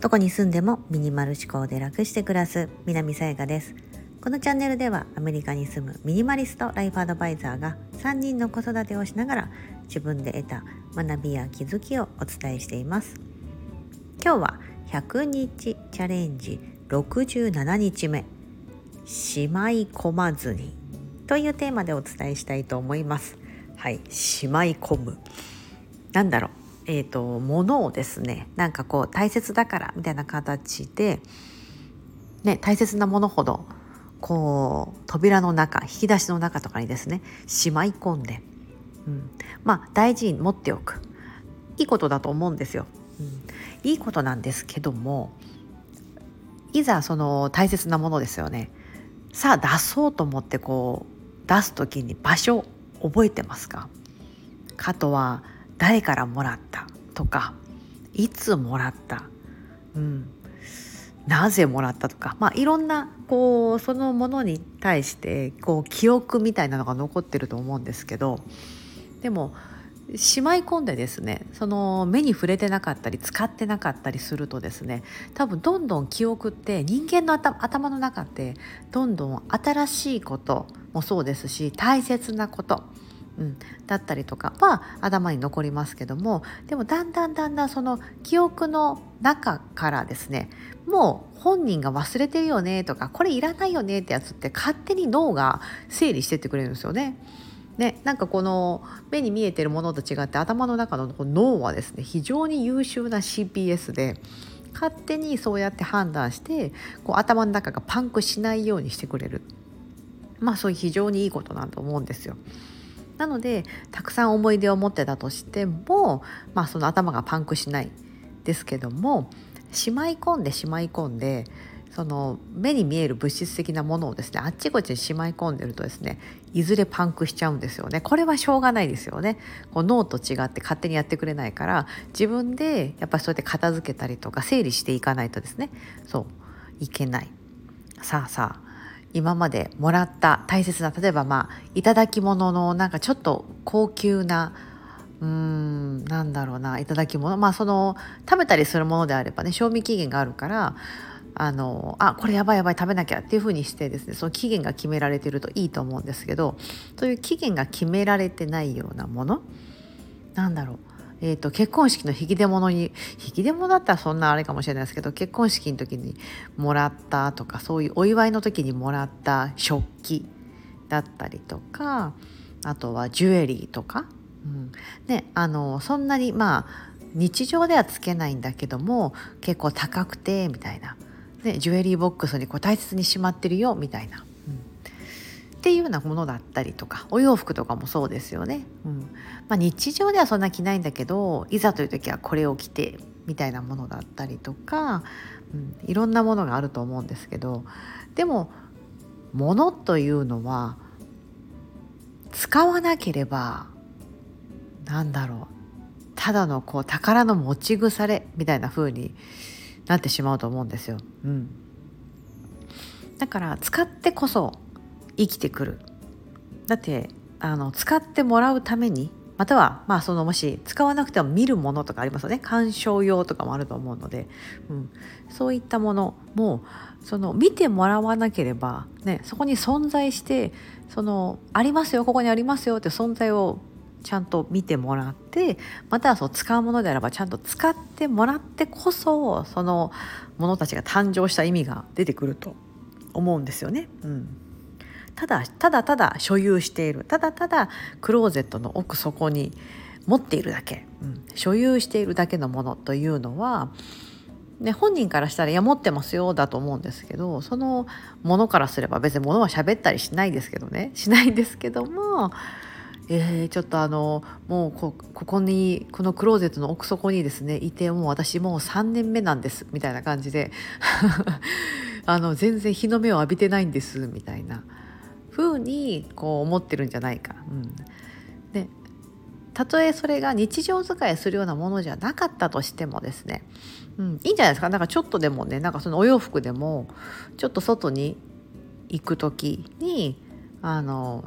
どこに住んでもミニマル思考で楽して暮らす南さやかです。このチャンネルではアメリカに住むミニマリストライフアドバイザーが3人の子育てをしながら自分で得た学びや気づきをお伝えしています。今日は100日チャレンジ67日目。しまい込まずにというテーマでお伝えしたいと思います。はいしまい込む。なんだろう。えーと、物をですねなんかこう大切だからみたいな形で、ね、大切なものほどこう扉の中引き出しの中とかにですねしまい込んで、うん、まあ大事に持っておく。いいことだと思うんですよ。うん、いいことなんですけどもいざその大切なものですよね。さあ出そうと思ってこう出す時に場所覚えてますか？かとは誰からもらったとかいつもらった、うん、なぜもらったとか、まあ、いろんなこうそのものに対してこう記憶みたいなのが残ってると思うんですけどでもしまい込んでですねその目に触れてなかったり使ってなかったりするとですね多分どんどん記憶って人間の頭の中ってどんどん新しいこともそうですし大切なことうん、だったりとかは頭に残りますけどもでもだんだんだんだんその記憶の中からですねもう本人が忘れてるよねとかこれいらないよねってやつって勝手に脳が整理してってくれるんですよね。ね、なんかこの目に見えてるものと違って頭の中の脳はですね非常に優秀な CPS で勝手にそうやって判断してこう頭の中がパンクしないようにしてくれるまあそういう非常にいいことなんだと思うんですよ。なのでたくさん思い出を持ってたとしても、まあ、その頭がパンクしないですけどもしまい込んでしまい込んでその目に見える物質的なものをですねあっちこっちにしまい込んでるとですねいずれパンクしちゃうんですよね。これはしょうがないですよね。こう脳と違って勝手にやってくれないから自分でやっぱそうやって片付けたりとか整理していかないとですねそういけない。さあさあ今までもらった大切な例えばまあ頂き物のなんかちょっと高級なうーんなんだろうな頂き物まあその食べたりするものであればね賞味期限があるからあのあこれやばいやばい食べなきゃっていうふうにしてですねその期限が決められてるといいと思うんですけどそういう期限が決められてないようなものなんだろうえーと、結婚式の引き出物に引き出物だったらそんなあれかもしれないですけど結婚式の時にもらったとかそういうお祝いの時にもらった食器だったりとかあとはジュエリーとか、うん。ね、あのそんなにまあ日常ではつけないんだけども結構高くてみたいな、ね、ジュエリーボックスにこう大切にしまってるよみたいな。っていうようなものだったりとかお洋服とかもそうですよね、うん。まあ、日常ではそんな着ないんだけどいざという時はこれを着てみたいなものだったりとか、うん、いろんなものがあると思うんですけどでも物というのは使わなければなんだろう。ただのこう宝の持ち腐れみたいな風になってしまうと思うんですよ。うん、だから使ってこそ生きてくる。だってあの使ってもらうためにまたはまあそのもし使わなくても見るものとかありますよね。鑑賞用とかもあると思うので、うん、そういったものもその見てもらわなければ、ね、そこに存在してそのありますよここにありますよって存在をちゃんと見てもらってまたはその使うものであればちゃんと使ってもらってこそそのものたちが誕生した意味が出てくると思うんですよね。うん。ただただただ所有している。ただただクローゼットの奥底に持っているだけ、うん、所有しているだけのものというのは、ね、本人からしたら「いや持ってますよ」だと思うんですけどそのものからすれば別にものは喋ったりしないですけどね。しないんですけどもえー、ちょっとあのもうここにこのクローゼットの奥底にですねいてもう私もう3年目なんですみたいな感じで。あの全然日の目を浴びてないんですみたいな。ふうにこう思ってるんじゃないか。うん、でたとえそれが日常使いするようなものじゃなかったとしてもですね、うん、いいんじゃないですか。なんかちょっとでもねなんかそのお洋服でもちょっと外に行く時にあの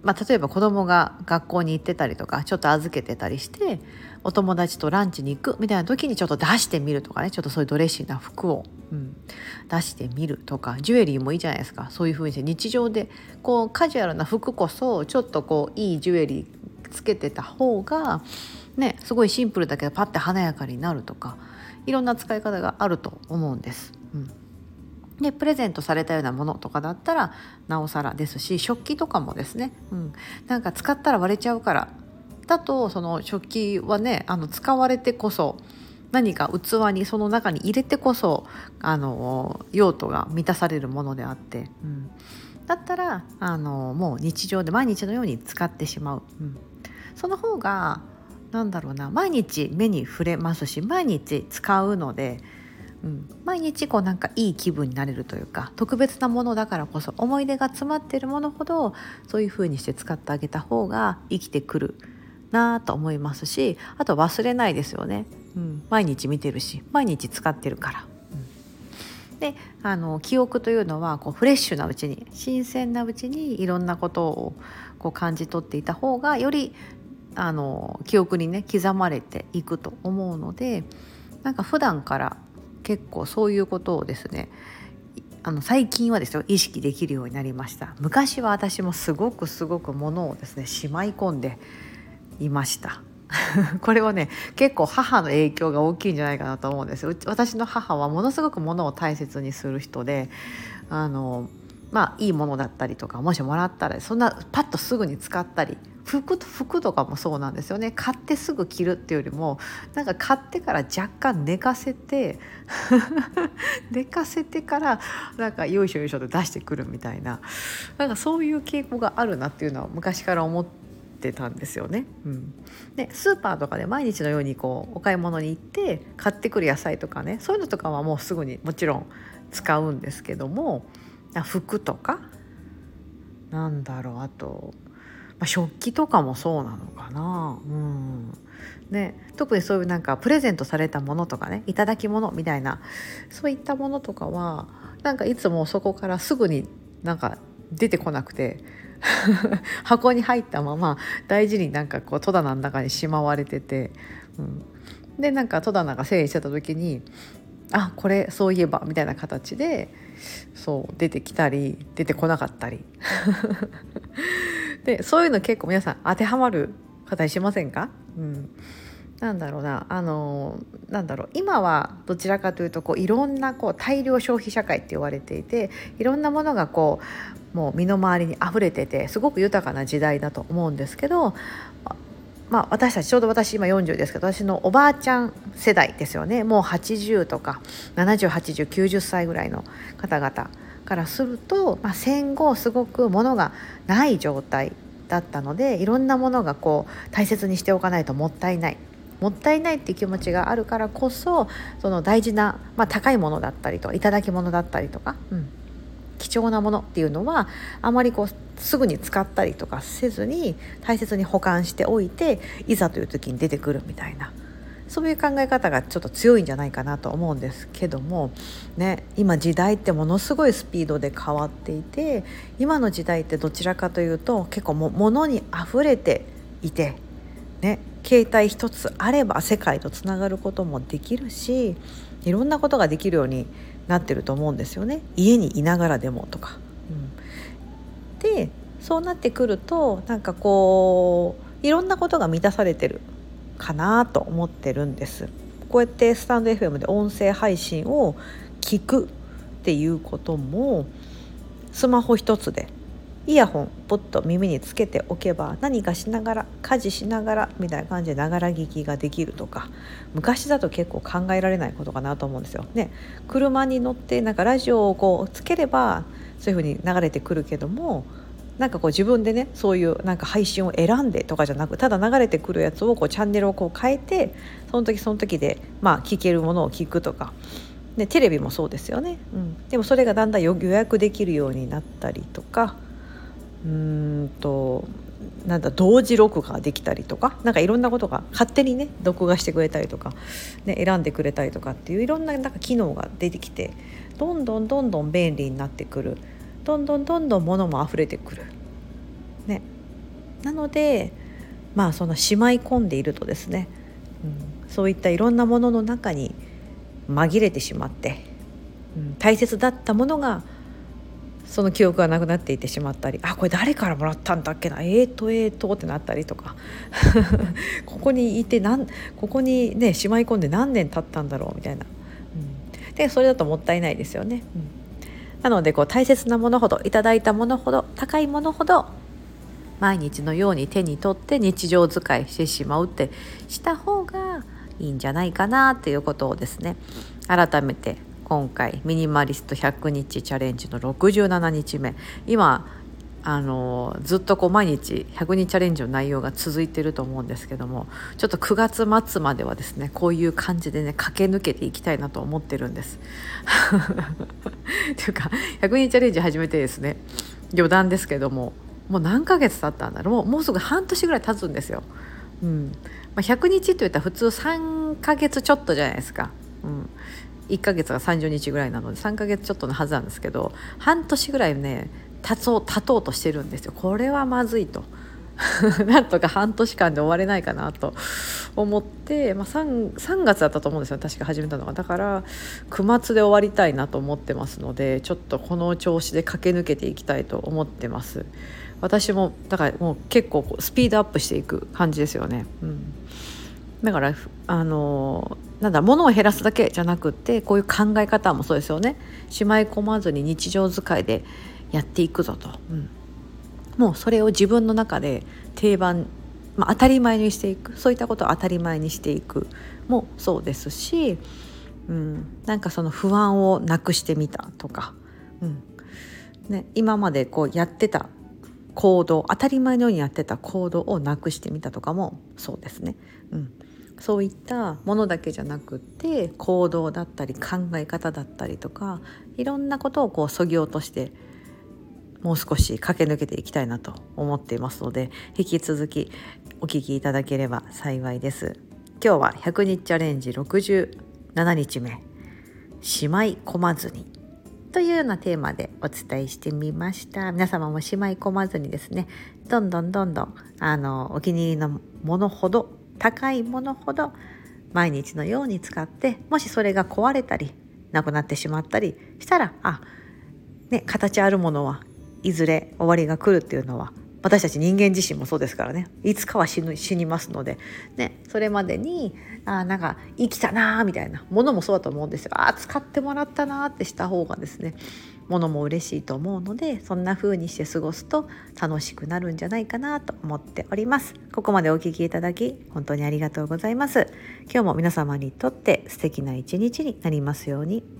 まあ、例えば子供が学校に行ってたりとかちょっと預けてたりしてお友達とランチに行くみたいな時にちょっと出してみるとかねちょっとそういうドレッシーな服を、うん、出してみるとかジュエリーもいいじゃないですか。そういう風にして日常でこうカジュアルな服こそちょっとこういいジュエリーつけてた方がねすごいシンプルだけどパッて華やかになるとかいろんな使い方があると思うんです。うん。でプレゼントされたようなものとかだったらなおさらですし食器とかもですね、うん、なんか使ったら割れちゃうから。だとその食器はねあの使われてこそ何か器にその中に入れてこそあの用途が満たされるものであって、うん、だったらあのもう日常で毎日のように使ってしまう、うん、その方がなんだろうな毎日目に触れますし毎日使うのでうん、毎日こうなんかいい気分になれるというか特別なものだからこそ思い出が詰まっているものほどそういう風にして使ってあげた方が生きてくるなと思いますしあと忘れないですよね、うん、毎日見てるし毎日使ってるから。であの記憶というのはこうフレッシュなうちに新鮮なうちにいろんなことをこう感じ取っていた方がよりあの記憶にね刻まれていくと思うのでなんか普段から結構そういうことをですねあの最近はですよ意識できるようになりました。昔は私もすごくすごくものをですねしまい込んでいました。これはね結構母の影響が大きいんじゃないかなと思うんです。私の母はものすごくものを大切にする人であのまあいいものだったりとかもしもらったらそんなパッとすぐに使ったり服服とかもそうなんですよね。買ってすぐ着るっていうよりもなんか買ってから若干寝かせて 寝かせてからなんかよいしょよいしょと出してくるみたいな。なんかそういう傾向があるなっていうのは昔から思ってたんですよね。うん、でスーパーとかで毎日のようにこうお買い物に行って買ってくる野菜とかねそういうのとかはもうすぐにもちろん使うんですけども服とかなんだろうあとまあ、食器とかもそうなのかな、うん。ね、特にそういうなんかプレゼントされたものとかね頂き物みたいなそういったものとかはなんかいつもそこからすぐになんか出てこなくて 箱に入ったまま大事になんかこう戸棚の中にしまわれてて、うん、でなんか戸棚が整理してた時にあこれそういえばみたいな形でそう出てきたり出てこなかったり。でそういうの結構皆さん当てはまる方にしませんか、うん、なんだろうなあのなんだろう今はどちらかというとこういろんなこう大量消費社会って言われていていろんなものがこうもう身の回りに溢れててすごく豊かな時代だと思うんですけどまあ、私たちちょうど私今40ですけど私のおばあちゃん世代ですよね。もう80とか708090歳ぐらいの方々からすると、まあ、戦後すごく物がない状態だったのでいろんなものがこう大切にしておかないともったいない。もったいないっていう気持ちがあるからこそその大事な、まあ、高いものだったりと頂き物だったりとか、うん、貴重なものっていうのはあまりこうすぐに使ったりとかせずに大切に保管しておいていざという時に出てくるみたいな。そういう考え方がちょっと強いんじゃないかなと思うんですけども、ね、今時代ってものすごいスピードで変わっていて今の時代ってどちらかというと結構も物にあふれていて、ね、携帯一つあれば世界とつながることもできるしいろんなことができるようになってると思うんですよね。家にいながらでもとか。うん、でそうなってくるとなんかこういろんなことが満たされてるかなと思ってるんです。こうやってスタンド FM で音声配信を聞くっていうこともスマホ一つでイヤホンポッと耳につけておけば何かしながら家事しながらみたいな感じでながら聞きができるとか昔だと結構考えられないことかなと思うんですよ。ね、車に乗ってなんかラジオをこうつければそういうふうに流れてくるけどもなんかこう自分でねそういうなんか配信を選んでとかじゃなくただ流れてくるやつをこうチャンネルをこう変えてその時その時でまあ聞けるものを聞くとか。でテレビもそうですよね、うん、でもそれがだんだん予約できるようになったりとかうんとなんだ同時録画できたりとかなんかいろんなことが勝手にね録画してくれたりとか、ね、選んでくれたりとかっていういろんななんか機能が出てきてどんどんどんどん便利になってくるどんどんどんどん物も溢れてくる。ね、なのでまあそのしまい込んでいるとですね、うん、そういったいろんなものの中に紛れてしまって、うん、大切だったものがその記憶がなくなっていてしまったりあこれ誰からもらったんだっけなえーとえーとってなったりとか。ここにいてなんここにねしまい込んで何年経ったんだろうみたいな、うん、でそれだともったいないですよね。うん、なのでこう大切なものほどいただいたものほど高いものほど毎日のように手に取って日常使いしてしまうってした方がいいんじゃないかなっていうことをですね改めて今回ミニマリスト100日チャレンジの67日目今あのずっとこう毎日100日チャレンジの内容が続いてると思うんですけどもちょっと9月末まではですねこういう感じでね駆け抜けていきたいなと思ってるんです。というか100日チャレンジ始めてですね余談ですけどももう何ヶ月経ったんだろうもうもうすぐ半年ぐらい経つんですよ。うんまあ、100日って言ったら普通3ヶ月ちょっとじゃないですか。うん、1ヶ月が30日ぐらいなので3ヶ月ちょっとのはずなんですけど半年ぐらいね経とう経とうとしてるんですよ。これはまずいと。なんとか半年間で終われないかなと。思って、まあ3、3, 月だったと思うんですよ。確か始めたのが。だから9末で終わりたいなと思ってますのでちょっとこの調子で駆け抜けていきたいと思ってます。私もだからもう結構スピードアップしていく感じですよね、うん、だからあのなんだ物を減らすだけじゃなくってこういう考え方もそうですよね。しまい込まずに日常使いでやっていくぞと、うん、もうそれを自分の中で定番、まあ、当たり前にしていく。そういったことを当たり前にしていく。もそうですし、うん、なんかその不安をなくしてみたとか、うん。ね、今までこうやってた行動当たり前のようにやってた行動をなくしてみたとかもそうですね。うん。そういったものだけじゃなくって行動だったり考え方だったりとかいろんなことをこうそぎ落としてもう少し駆け抜けていきたいなと思っていますので引き続きお聞きいただければ幸いです。今日は100日チャレンジ67日目「しまい込まずに」というようなテーマでお伝えしてみました皆様もしまい込まずにですねどんどんどんどんあのお気に入りのものほど高いものほど毎日のように使ってもしそれが壊れたりなくなってしまったりしたらあね形あるものはいずれ終わりが来るっていうのは私たち人間自身もそうですからね。いつかは死ぬ死にますので、ね、それまでにあなんか生きたなーみたいなものもそうだと思うんですよあ使ってもらったなってした方がですねものも嬉しいと思うのでそんな風にして過ごすと楽しくなるんじゃないかなと思っております。ここまでお聞きいただき本当にありがとうございます。今日も皆様にとって素敵な一日になりますように。